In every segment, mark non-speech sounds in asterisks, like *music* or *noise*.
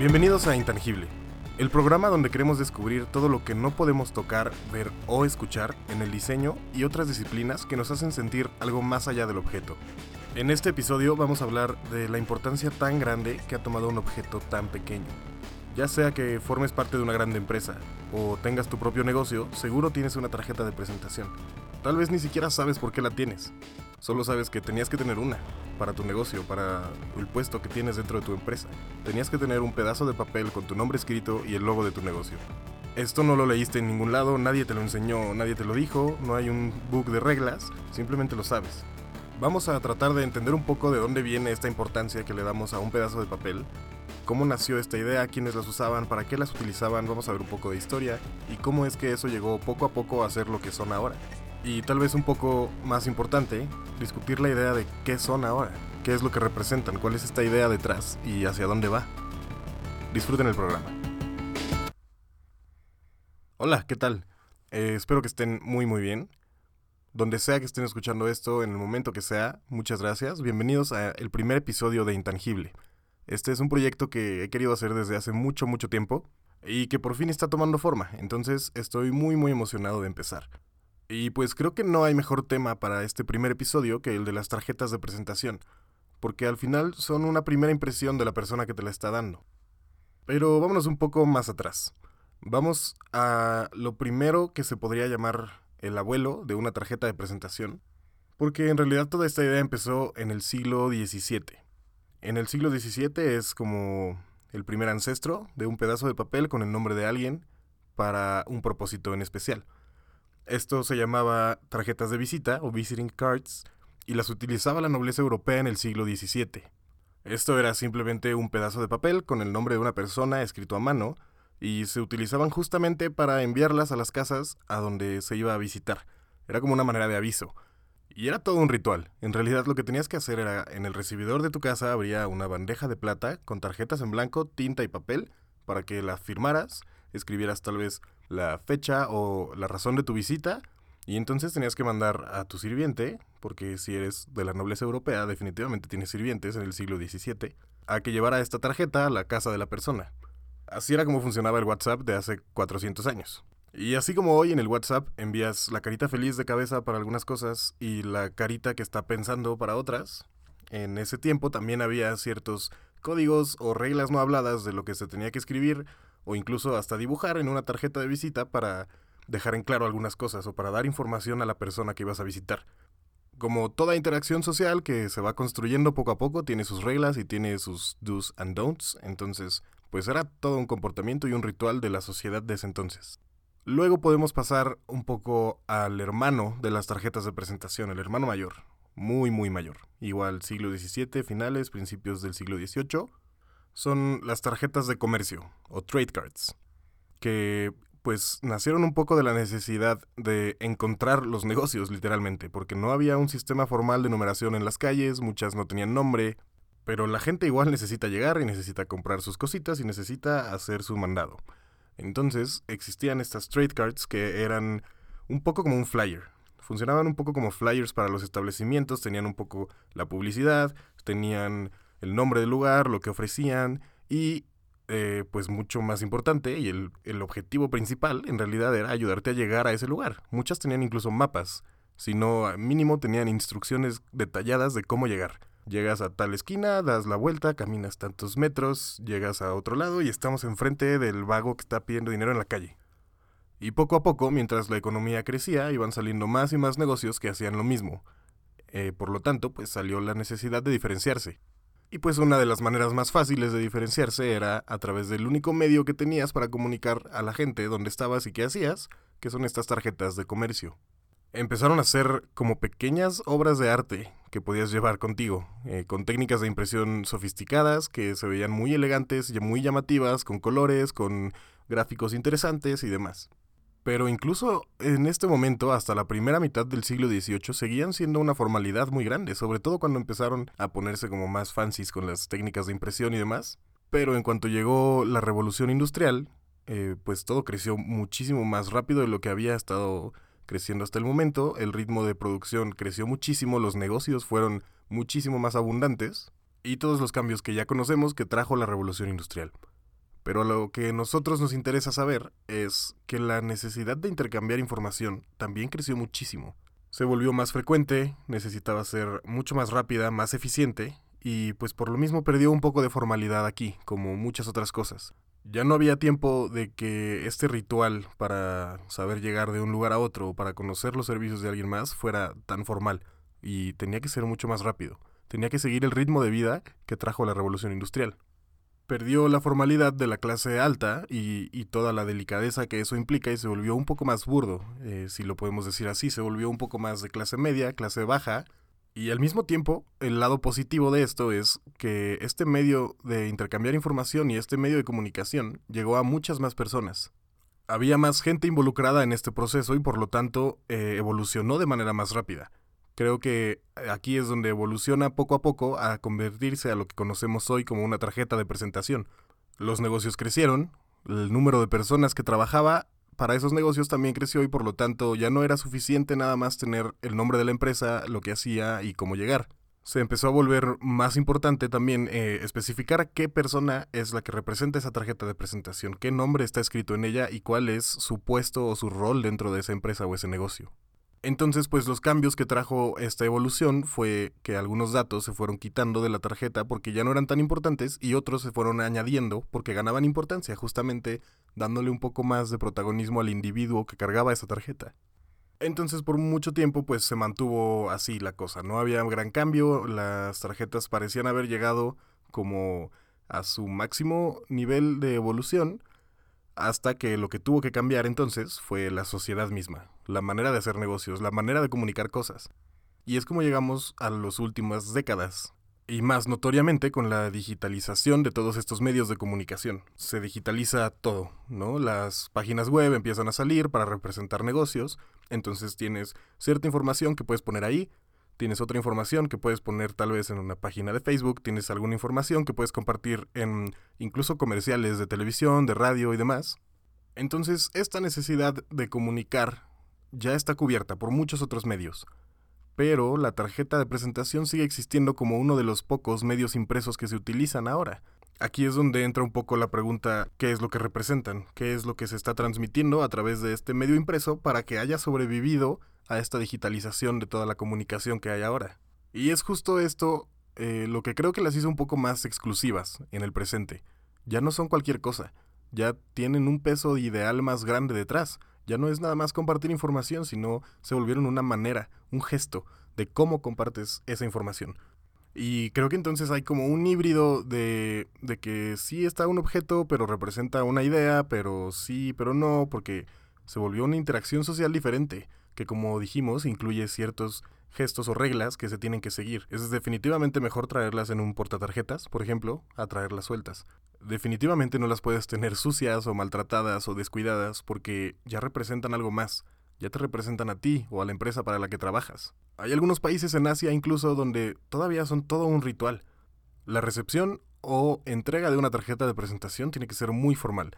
Bienvenidos a Intangible, el programa donde queremos descubrir todo lo que no podemos tocar, ver o escuchar en el diseño y otras disciplinas que nos hacen sentir algo más allá del objeto. En este episodio vamos a hablar de la importancia tan grande que ha tomado un objeto tan pequeño. Ya sea que formes parte de una grande empresa o tengas tu propio negocio, seguro tienes una tarjeta de presentación. Tal vez ni siquiera sabes por qué la tienes. Solo sabes que tenías que tener una para tu negocio, para el puesto que tienes dentro de tu empresa. Tenías que tener un pedazo de papel con tu nombre escrito y el logo de tu negocio. Esto no lo leíste en ningún lado, nadie te lo enseñó, nadie te lo dijo, no hay un book de reglas, simplemente lo sabes. Vamos a tratar de entender un poco de dónde viene esta importancia que le damos a un pedazo de papel, cómo nació esta idea, quiénes las usaban, para qué las utilizaban, vamos a ver un poco de historia y cómo es que eso llegó poco a poco a ser lo que son ahora y tal vez un poco más importante, discutir la idea de qué son ahora, qué es lo que representan, cuál es esta idea detrás y hacia dónde va. Disfruten el programa. Hola, ¿qué tal? Eh, espero que estén muy muy bien. Donde sea que estén escuchando esto, en el momento que sea, muchas gracias. Bienvenidos al primer episodio de Intangible. Este es un proyecto que he querido hacer desde hace mucho, mucho tiempo y que por fin está tomando forma. Entonces estoy muy, muy emocionado de empezar. Y pues creo que no hay mejor tema para este primer episodio que el de las tarjetas de presentación, porque al final son una primera impresión de la persona que te la está dando. Pero vámonos un poco más atrás. Vamos a lo primero que se podría llamar el abuelo de una tarjeta de presentación, porque en realidad toda esta idea empezó en el siglo XVII. En el siglo XVII es como el primer ancestro de un pedazo de papel con el nombre de alguien para un propósito en especial. Esto se llamaba tarjetas de visita o visiting cards y las utilizaba la nobleza europea en el siglo XVII. Esto era simplemente un pedazo de papel con el nombre de una persona escrito a mano y se utilizaban justamente para enviarlas a las casas a donde se iba a visitar. Era como una manera de aviso. Y era todo un ritual. En realidad lo que tenías que hacer era en el recibidor de tu casa habría una bandeja de plata con tarjetas en blanco, tinta y papel para que las firmaras, escribieras tal vez la fecha o la razón de tu visita y entonces tenías que mandar a tu sirviente, porque si eres de la nobleza europea, definitivamente tienes sirvientes en el siglo XVII, a que llevara esta tarjeta a la casa de la persona. Así era como funcionaba el WhatsApp de hace 400 años. Y así como hoy en el WhatsApp envías la carita feliz de cabeza para algunas cosas y la carita que está pensando para otras, en ese tiempo también había ciertos códigos o reglas no habladas de lo que se tenía que escribir o incluso hasta dibujar en una tarjeta de visita para dejar en claro algunas cosas o para dar información a la persona que ibas a visitar. Como toda interacción social que se va construyendo poco a poco, tiene sus reglas y tiene sus do's and don'ts, entonces pues era todo un comportamiento y un ritual de la sociedad de ese entonces. Luego podemos pasar un poco al hermano de las tarjetas de presentación, el hermano mayor, muy muy mayor, igual siglo XVII, finales, principios del siglo XVIII, son las tarjetas de comercio o trade cards, que pues nacieron un poco de la necesidad de encontrar los negocios literalmente, porque no había un sistema formal de numeración en las calles, muchas no tenían nombre, pero la gente igual necesita llegar y necesita comprar sus cositas y necesita hacer su mandado. Entonces existían estas trade cards que eran un poco como un flyer. Funcionaban un poco como flyers para los establecimientos, tenían un poco la publicidad, tenían el nombre del lugar, lo que ofrecían y eh, pues mucho más importante y el, objetivo principal en realidad era ayudarte a llegar a ese lugar. Muchas tenían incluso mapas, sino mínimo tenían instrucciones detalladas de cómo llegar. Llegas a tal esquina, das la vuelta, caminas tantos metros, llegas a otro lado y estamos enfrente del vago que está pidiendo dinero en la calle. Y poco a poco, mientras la economía crecía, iban saliendo más y más negocios que hacían lo mismo. Eh, por lo tanto, pues salió la necesidad de diferenciarse. Y pues una de las maneras más fáciles de diferenciarse era a través del único medio que tenías para comunicar a la gente dónde estabas y qué hacías, que son estas tarjetas de comercio. Empezaron a ser como pequeñas obras de arte que podías llevar contigo, eh, con técnicas de impresión sofisticadas que se veían muy elegantes y muy llamativas, con colores, con gráficos interesantes y demás. Pero incluso en este momento, hasta la primera mitad del siglo XVIII, seguían siendo una formalidad muy grande, sobre todo cuando empezaron a ponerse como más fancies con las técnicas de impresión y demás. Pero en cuanto llegó la revolución industrial, eh, pues todo creció muchísimo más rápido de lo que había estado creciendo hasta el momento. El ritmo de producción creció muchísimo, los negocios fueron muchísimo más abundantes y todos los cambios que ya conocemos que trajo la revolución industrial. Pero lo que a nosotros nos interesa saber es que la necesidad de intercambiar información también creció muchísimo. Se volvió más frecuente, necesitaba ser mucho más rápida, más eficiente, y pues por lo mismo perdió un poco de formalidad aquí, como muchas otras cosas. Ya no había tiempo de que este ritual para saber llegar de un lugar a otro o para conocer los servicios de alguien más fuera tan formal, y tenía que ser mucho más rápido. Tenía que seguir el ritmo de vida que trajo la revolución industrial perdió la formalidad de la clase alta y, toda la delicadeza que eso implica y se volvió un poco más burdo, eh, si lo podemos decir así, se volvió un poco más de clase media, clase baja, y al mismo tiempo, el lado positivo de esto es que este medio de intercambiar información y este medio de comunicación llegó a muchas más personas. Había más gente involucrada en este proceso y por lo tanto eh, evolucionó de manera más rápida. Creo que aquí es donde evoluciona poco a poco a convertirse a lo que conocemos hoy como una tarjeta de presentación. Los negocios crecieron, el número de personas que trabajaba para esos negocios también creció y por lo tanto ya no era suficiente nada más tener el nombre de la empresa, lo que hacía y cómo llegar. Se empezó a volver más importante también eh, especificar qué persona es la que representa esa tarjeta de presentación, qué nombre está escrito en ella y cuál es su puesto o su rol dentro de esa empresa o ese negocio. Entonces, pues los cambios que trajo esta evolución fue que algunos datos se fueron quitando de la tarjeta porque ya no eran tan importantes y otros se fueron añadiendo porque ganaban importancia, justamente dándole un poco más de protagonismo al individuo que cargaba esa tarjeta. Entonces por mucho tiempo pues se mantuvo así la cosa, no había gran cambio, las tarjetas parecían haber llegado como a su máximo nivel de evolución hasta que lo que tuvo que cambiar entonces fue la sociedad misma, la manera de hacer negocios, la manera de comunicar cosas. Y es como llegamos a las últimas décadas, y más notoriamente con la digitalización de todos estos medios de comunicación. Se digitaliza todo, ¿no? Las páginas web empiezan a salir para representar negocios, entonces tienes cierta información que puedes poner ahí, tienes otra información que puedes poner tal vez en una página de Facebook, tienes alguna información que puedes compartir en incluso comerciales de televisión, de radio y demás. Entonces, esta necesidad de comunicar ya está cubierta por muchos otros medios. Pero la tarjeta de presentación sigue existiendo como uno de los pocos medios impresos que se utilizan ahora. Aquí es donde entra un poco la pregunta qué es lo que representan, qué es lo que se está transmitiendo a través de este medio impreso para que haya sobrevivido a esta digitalización de toda la comunicación que hay ahora. Y es justo esto eh, lo que creo que las hizo un poco más exclusivas en el presente. Ya no son cualquier cosa, ya tienen un peso ideal más grande detrás. Ya no es nada más compartir información, sino se volvieron una manera, un gesto de cómo compartes esa información. Y creo que entonces hay como un híbrido de, de que sí está un objeto, pero representa una idea, pero sí, pero no, porque se volvió una interacción social diferente que como dijimos incluye ciertos gestos o reglas que se tienen que seguir. Es definitivamente mejor traerlas en un portatarjetas, por ejemplo, a traerlas sueltas. Definitivamente no las puedes tener sucias o maltratadas o descuidadas porque ya representan algo más, ya te representan a ti o a la empresa para la que trabajas. Hay algunos países en Asia incluso donde todavía son todo un ritual. La recepción o entrega de una tarjeta de presentación tiene que ser muy formal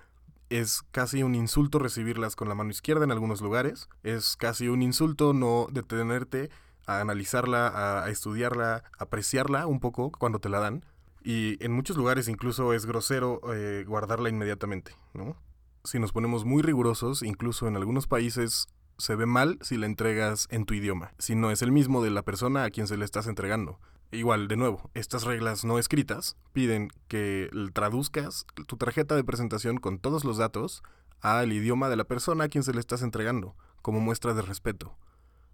es casi un insulto recibirlas con la mano izquierda en algunos lugares. Es casi un insulto no detenerte a analizarla, a, estudiarla, a apreciarla un poco cuando te la dan. Y en muchos lugares incluso es grosero eh, guardarla inmediatamente, ¿no? Si nos ponemos muy rigurosos, incluso en algunos países se ve mal si la entregas en tu idioma, si no es el mismo de la persona a quien se le estás entregando. Igual, de nuevo, estas reglas no escritas piden que traduzcas tu tarjeta de presentación con todos los datos al idioma de la persona a quien se le estás entregando, como muestra de respeto.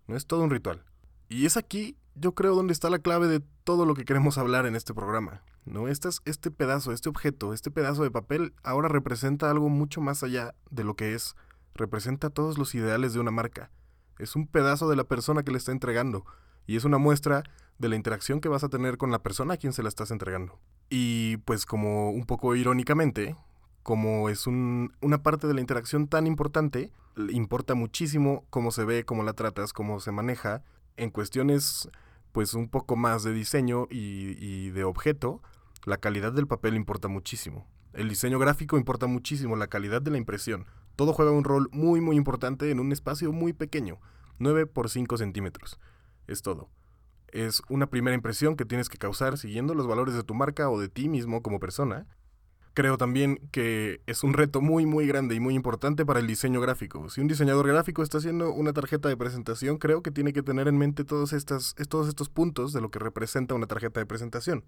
No es todo un ritual. Y es aquí, yo creo, donde está la clave de todo lo que queremos hablar en este programa. ¿no? Este, este pedazo, este objeto, este pedazo de papel ahora representa algo mucho más allá de lo que es. Representa todos los ideales de una marca. Es un pedazo de la persona que le está entregando. Y es una muestra de la interacción que vas a tener con la persona a quien se la estás entregando. Y pues como un poco irónicamente, como es una parte de la interacción tan importante, importa muchísimo cómo se ve, cómo la tratas, cómo se maneja, en cuestiones pues un poco más de diseño y, y de objeto, la calidad del papel importa muchísimo. El diseño gráfico importa muchísimo, la calidad de la impresión. Todo juega un rol muy muy importante en un espacio muy pequeño, 9 por 5 centímetros. Es todo es una primera impresión que tienes que causar siguiendo los valores de tu marca o de ti mismo como persona, creo también que es un reto muy muy grande y muy importante para el diseño gráfico. Si un diseñador gráfico está haciendo una tarjeta de presentación, creo que tiene que tener en mente todos, estas, todos estos puntos de lo que representa una tarjeta de presentación.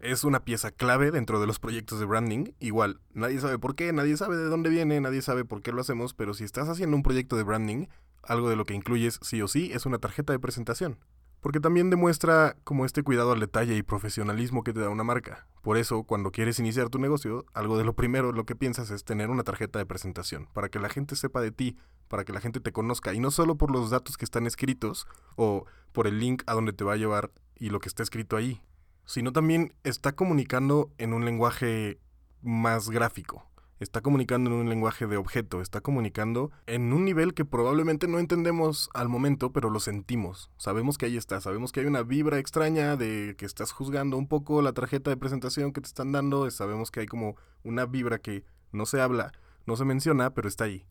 Es una pieza clave dentro de los proyectos de branding. Igual, nadie sabe por qué, nadie sabe de dónde viene, nadie sabe por qué lo hacemos, pero si estás haciendo un proyecto de branding, algo de lo que incluyes sí o sí es una tarjeta de presentación porque también demuestra como este cuidado al detalle y profesionalismo que te da una marca. Por eso, cuando quieres iniciar tu negocio, algo de lo primero lo que piensas es tener una tarjeta de presentación, para que la gente sepa de ti, para que la gente te conozca, y no solo por los datos que están escritos o por el link a donde te va a llevar y lo que está escrito ahí, sino también está comunicando en un lenguaje más gráfico está comunicando en un lenguaje de objeto, está comunicando en un nivel que probablemente no entendemos al momento, pero lo sentimos. Sabemos que ahí está, sabemos que hay una vibra extraña de que estás juzgando un poco la tarjeta de presentación que te están dando, sabemos que hay como una vibra que no se habla, no se menciona, pero está ahí.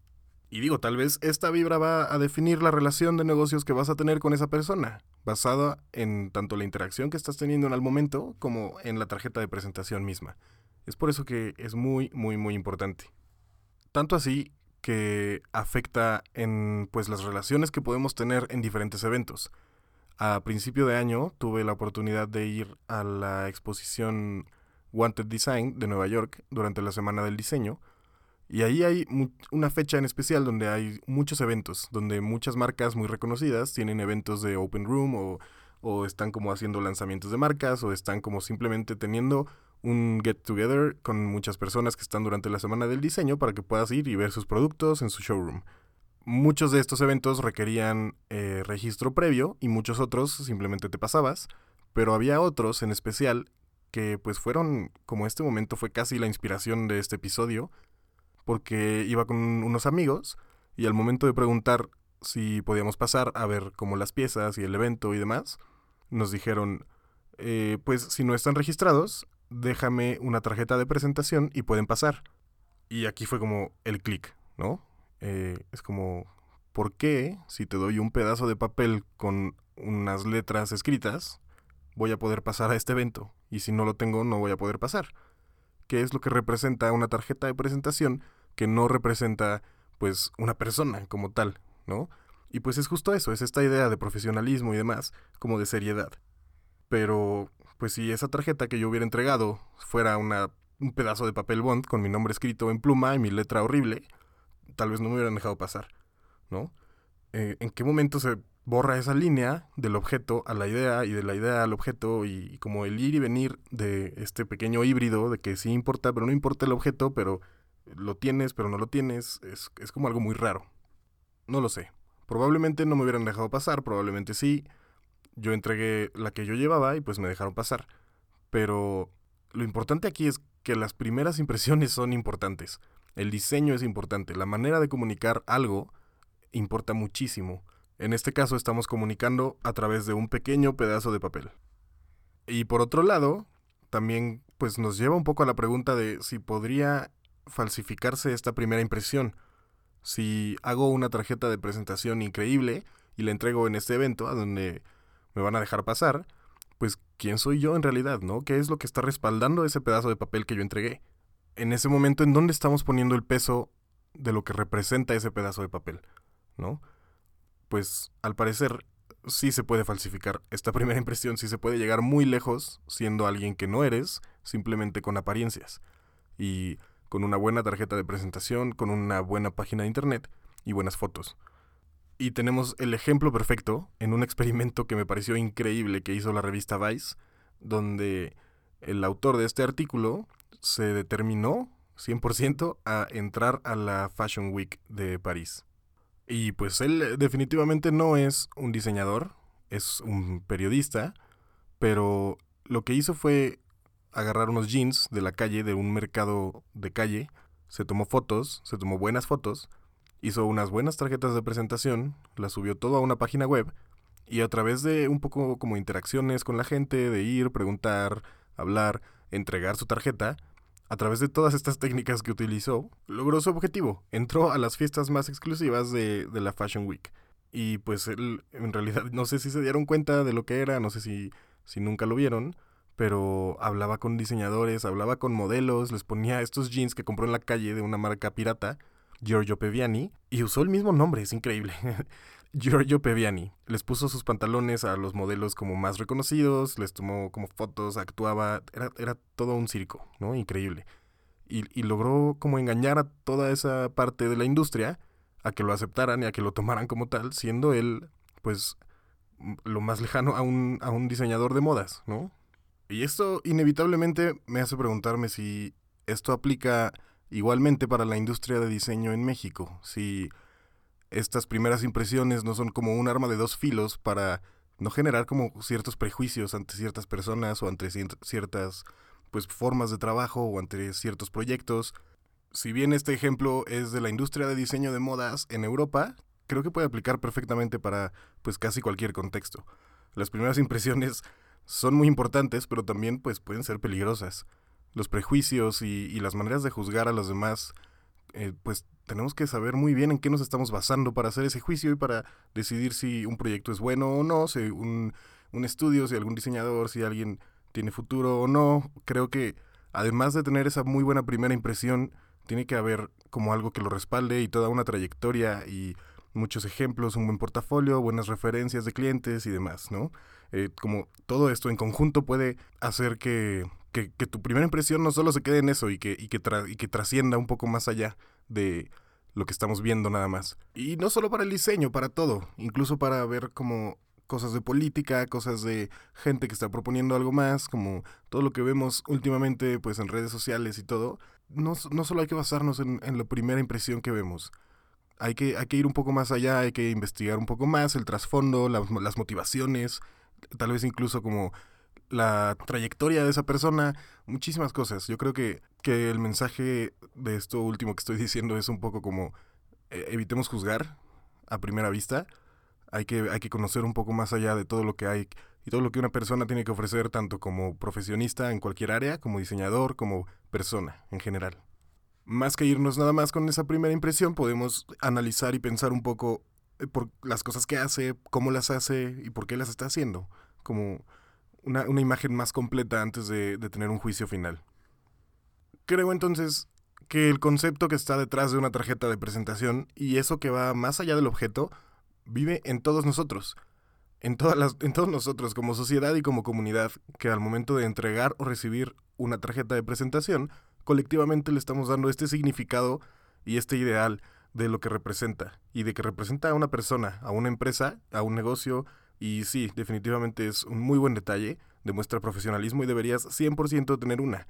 Y digo, tal vez esta vibra va a definir la relación de negocios que vas a tener con esa persona, basada en tanto la interacción que estás teniendo en el momento como en la tarjeta de presentación misma. Es por eso que es muy, muy, muy importante. Tanto así que afecta en pues las relaciones que podemos tener en diferentes eventos. A principio de año tuve la oportunidad de ir a la exposición Wanted Design de Nueva York durante la Semana del Diseño. Y ahí hay una fecha en especial donde hay muchos eventos, donde muchas marcas muy reconocidas tienen eventos de Open Room o, o están como haciendo lanzamientos de marcas o están como simplemente teniendo un get together con muchas personas que están durante la semana del diseño para que puedas ir y ver sus productos en su showroom. Muchos de estos eventos requerían eh, registro previo y muchos otros simplemente te pasabas, pero había otros en especial que pues fueron, como este momento fue casi la inspiración de este episodio, porque iba con unos amigos y al momento de preguntar si podíamos pasar a ver como las piezas y el evento y demás, nos dijeron, eh, pues si no están registrados, déjame una tarjeta de presentación y pueden pasar. Y aquí fue como el clic, ¿no? Eh, es como, ¿por qué si te doy un pedazo de papel con unas letras escritas, voy a poder pasar a este evento? Y si no lo tengo, no voy a poder pasar. ¿Qué es lo que representa una tarjeta de presentación que no representa, pues, una persona como tal, ¿no? Y pues es justo eso, es esta idea de profesionalismo y demás, como de seriedad. Pero pues si esa tarjeta que yo hubiera entregado fuera una, un pedazo de papel bond con mi nombre escrito en pluma y mi letra horrible, tal vez no me hubieran dejado pasar, ¿no? Eh, ¿En qué momento se borra esa línea del objeto a la idea y de la idea al objeto y, como el ir y venir de este pequeño híbrido de que sí importa, pero no importa el objeto, pero lo tienes, pero no lo tienes, es, es como algo muy raro. No lo sé. Probablemente no me hubieran dejado pasar, probablemente sí, yo entregué la que yo llevaba y pues me dejaron pasar. Pero lo importante aquí es que las primeras *laughs* impresiones son importantes. El diseño es importante. La manera de comunicar algo importa muchísimo. En este caso estamos comunicando a través de un pequeño pedazo de papel. Y por otro lado, también pues nos lleva un poco a la pregunta de si podría falsificarse esta primera impresión. Si hago una tarjeta de presentación increíble y la entrego en este evento a donde me van a dejar pasar, pues quién soy yo en realidad, ¿no? ¿Qué es lo que está respaldando ese pedazo de papel que yo entregué? En ese momento, ¿en dónde estamos poniendo el peso de lo que representa ese pedazo de papel? ¿No? Pues al parecer sí se puede falsificar esta *laughs* primera impresión, sí se puede llegar muy lejos siendo alguien que no eres, simplemente con apariencias. Y con una buena tarjeta de presentación, con una buena página de internet y buenas fotos. Y tenemos el ejemplo perfecto en un experimento que me pareció increíble que hizo la revista Vice, donde el autor de este artículo se determinó 100% a entrar a la Fashion Week de París. Y pues él definitivamente no es un diseñador, es un periodista, pero lo que hizo fue agarrar unos jeans de la calle, de un mercado de calle, se tomó fotos, se tomó buenas fotos, hizo unas buenas tarjetas de presentación, las subió todo a una página web y a través de un poco como interacciones con la gente, de ir, preguntar, hablar, entregar su tarjeta, a través de todas estas técnicas que utilizó, logró su objetivo. Entró a las fiestas más exclusivas de, de la Fashion Week. Y pues él, en realidad, no sé si se dieron cuenta de lo que era, no sé si, si nunca lo vieron, pero hablaba con diseñadores, hablaba con modelos, les ponía estos jeans que compró en la calle de una marca pirata, Giorgio Peviani, y usó el mismo nombre, es increíble. *laughs* Giorgio Peviani. Les puso sus pantalones a los modelos como más reconocidos, les tomó como fotos, actuaba, era, era todo un circo, ¿no? Increíble. Y, y, logró como engañar a toda esa parte de la industria a que lo aceptaran y a que lo tomaran como tal, siendo él, pues, lo más lejano a un, a un diseñador de modas, ¿no? Y esto inevitablemente me hace preguntarme si esto aplica igualmente para la industria de diseño en México, si estas primeras impresiones no son como un arma de dos filos para no generar como ciertos prejuicios ante ciertas personas o ante ciertas pues formas de trabajo o ante ciertos proyectos. Si bien este ejemplo es de la industria de diseño de modas en Europa, creo que puede aplicar perfectamente para pues casi cualquier contexto. Las primeras impresiones son muy importantes, pero también pues pueden ser peligrosas. Los prejuicios y, y las maneras de juzgar a los demás, eh, pues tenemos que saber muy bien en qué nos estamos basando para hacer ese juicio y para decidir si un proyecto es bueno o no, si un, un estudio, si algún diseñador, si alguien tiene futuro o no. Creo que además de tener esa muy buena primera impresión, tiene que haber como algo que lo respalde y toda una trayectoria y muchos ejemplos, un buen portafolio, buenas referencias de clientes y demás, ¿no? Eh, como todo esto en conjunto puede hacer que, que, tu primera impresión no solo se quede en eso y que, y que, y que trascienda un poco más allá de lo que estamos viendo nada más. Y no solo para el diseño, para todo, incluso para ver como cosas de política, cosas de gente que está proponiendo algo más, como todo lo que vemos últimamente pues en redes sociales y todo, no, no solo hay que basarnos en, en la primera impresión que vemos, hay que, hay que ir un poco más allá, hay que investigar un poco más el trasfondo, las motivaciones, tal vez incluso como la trayectoria de esa persona, muchísimas cosas. Yo creo que, que el mensaje de esto último que estoy *laughs* diciendo es un poco como eh, evitemos juzgar a primera vista. Hay que, hay que conocer un poco más allá de todo lo que hay y todo lo que una persona tiene que ofrecer, tanto como profesionista en cualquier área, como diseñador, como persona en general más que irnos nada más con esa primera impresión, podemos analizar y pensar un poco por las cosas que hace, cómo las hace y por qué las está haciendo. Como una, imagen más completa antes de, de tener un juicio final. Creo entonces que el concepto que está detrás de una tarjeta de presentación y eso que va más allá del objeto vive en todos nosotros. En, todas las, en todos nosotros como sociedad y como comunidad que al momento de entregar o recibir una tarjeta de presentación colectivamente le estamos dando este significado y este ideal de lo que representa y de que representa a una persona, a una empresa, a un negocio y sí, definitivamente es un muy buen detalle, demuestra profesionalismo y deberías 100% tener una.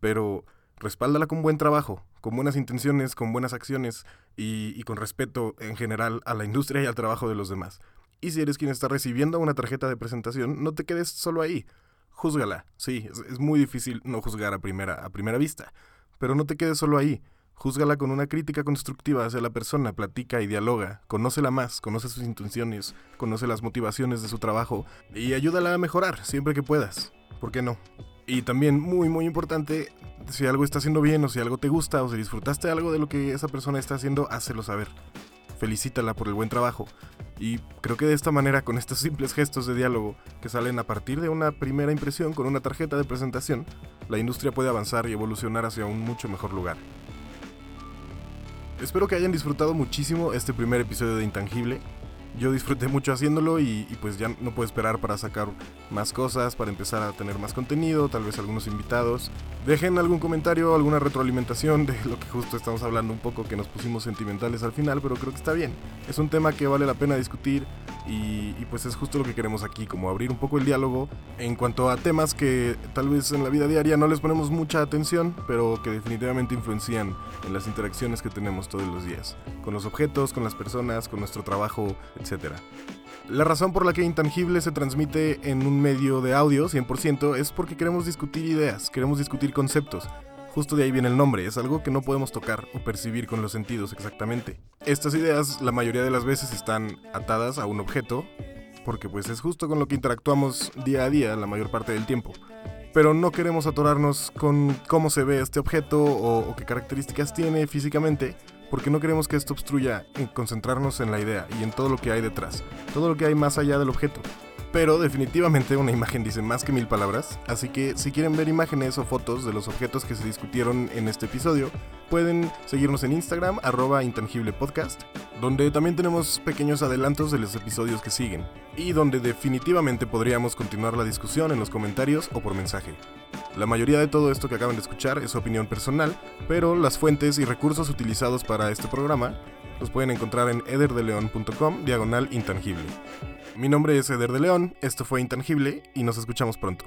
Pero respáldala con buen trabajo, con buenas intenciones, con buenas acciones y, con respeto en general a la industria y al trabajo de los demás. Y si eres quien está recibiendo una tarjeta de presentación, no te quedes solo ahí júzgala. Sí, es, muy difícil no juzgar a primera, a primera vista. Pero no te quedes solo ahí. Júzgala con una crítica constructiva hacia la persona, platica y dialoga, conócela más, conoce sus intenciones, conoce las motivaciones de su trabajo y ayúdala a mejorar siempre que puedas. ¿Por qué no? Y también, muy, muy importante, si algo está haciendo bien o si algo te gusta o si disfrutaste algo de lo que esa persona está haciendo, hácelo saber. Felicítala por el buen trabajo. Y creo que de esta manera, con estos simples gestos de diálogo que salen a partir de una primera impresión con una tarjeta de presentación, la industria puede avanzar y evolucionar hacia un mucho mejor lugar. Espero que hayan disfrutado muchísimo este primer episodio de Intangible yo disfruté mucho haciéndolo y, pues ya no puedo esperar para sacar más cosas, para empezar a tener más contenido, tal vez algunos invitados. Dejen algún comentario, alguna retroalimentación de lo que justo estamos hablando un poco, que nos pusimos sentimentales al final, pero creo que está bien. Es un tema que vale la pena discutir y, pues es justo lo que queremos aquí, como abrir un poco el diálogo en cuanto a temas que tal vez en la vida diaria no les ponemos mucha atención, pero que definitivamente influencian en las interacciones que tenemos todos los días, con los objetos, con las personas, con nuestro trabajo, etc. La razón por la que Intangible se transmite en un medio de audio 100% es porque queremos discutir ideas, queremos discutir conceptos, Justo de ahí viene el nombre, es algo que no podemos tocar o percibir con los sentidos exactamente. Estas ideas la mayoría de las veces están atadas a un objeto, porque pues es justo con lo que interactuamos día a día la mayor parte del tiempo. Pero no queremos atorarnos con cómo se ve este objeto o, qué características tiene físicamente, porque no queremos que esto obstruya en concentrarnos en la idea y en todo lo que hay detrás, todo lo que hay más allá del objeto. Pero definitivamente una imagen dice más que mil palabras, así que si quieren ver imágenes o fotos de los objetos que se discutieron en este episodio, pueden seguirnos en Instagram, arroba intangiblepodcast, donde también tenemos pequeños adelantos de los episodios que siguen, y donde definitivamente podríamos continuar la discusión en los comentarios o por mensaje. La mayoría de todo esto que acaban de escuchar es opinión personal, pero las fuentes y recursos utilizados para este programa los pueden encontrar en ederdeleon.com diagonal intangible. Mi nombre es Eder de León, esto fue Intangible y nos escuchamos pronto.